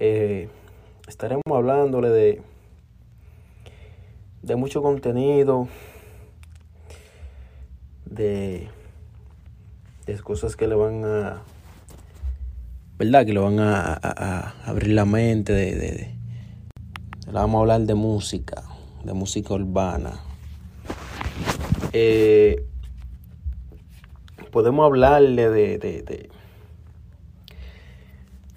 Eh, estaremos hablándole de, de mucho contenido, de, de cosas que le van a, ¿verdad? Que le van a, a- abrir la mente, de, de- de- le vamos a hablar de música, de música urbana. Eh, podemos hablarle de, de,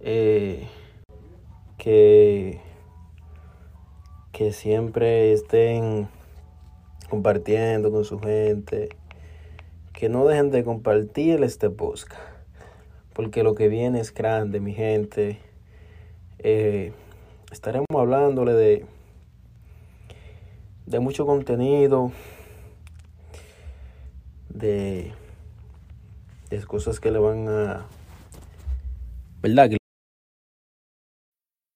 Eh, que, que siempre estén compartiendo con su gente, que no dejen de compartir este podcast, porque lo que viene es grande, mi gente. Eh, estaremos hablándole de, de mucho contenido, de, de cosas que le van a... ¿Verdad?